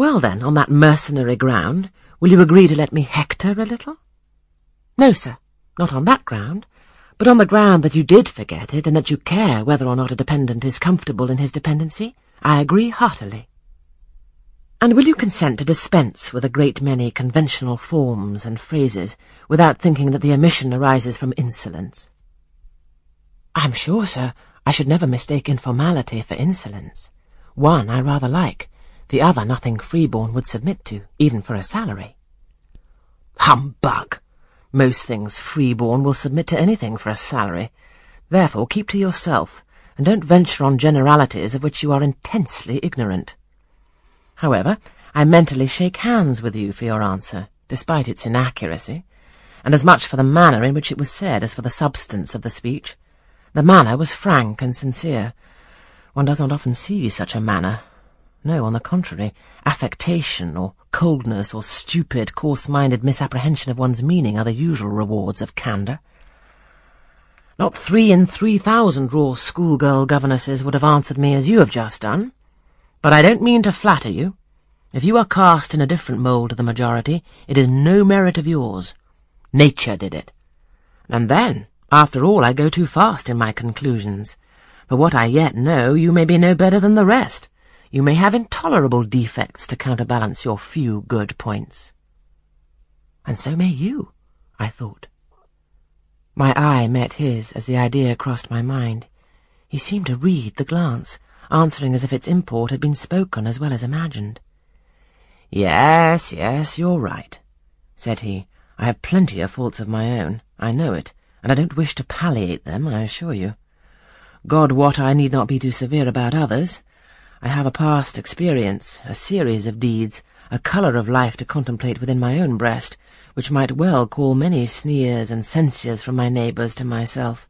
Well then, on that mercenary ground, will you agree to let me hector a little? No, sir, not on that ground, but on the ground that you did forget it and that you care whether or not a dependent is comfortable in his dependency, I agree heartily. And will you consent to dispense with a great many conventional forms and phrases without thinking that the omission arises from insolence? I am sure, sir, I should never mistake informality for insolence. One I rather like, the other nothing freeborn would submit to, even for a salary. Humbug! Most things freeborn will submit to anything for a salary. Therefore keep to yourself, and don't venture on generalities of which you are intensely ignorant. However, I mentally shake hands with you for your answer, despite its inaccuracy, and as much for the manner in which it was said as for the substance of the speech. The manner was frank and sincere. One does not often see such a manner. No, on the contrary, affectation or coldness or stupid, coarse-minded misapprehension of one's meaning are the usual rewards of candour. Not three in three thousand raw schoolgirl governesses would have answered me as you have just done. But I don't mean to flatter you. If you are cast in a different mould to the majority, it is no merit of yours. Nature did it. And then, after all, I go too fast in my conclusions. For what I yet know, you may be no better than the rest. You may have intolerable defects to counterbalance your few good points. And so may you, I thought. My eye met his as the idea crossed my mind. He seemed to read the glance, answering as if its import had been spoken as well as imagined. Yes, yes, you're right, said he. I have plenty of faults of my own, I know it, and I don't wish to palliate them, I assure you. God wot I need not be too severe about others. I have a past experience, a series of deeds, a colour of life to contemplate within my own breast, which might well call many sneers and censures from my neighbours to myself.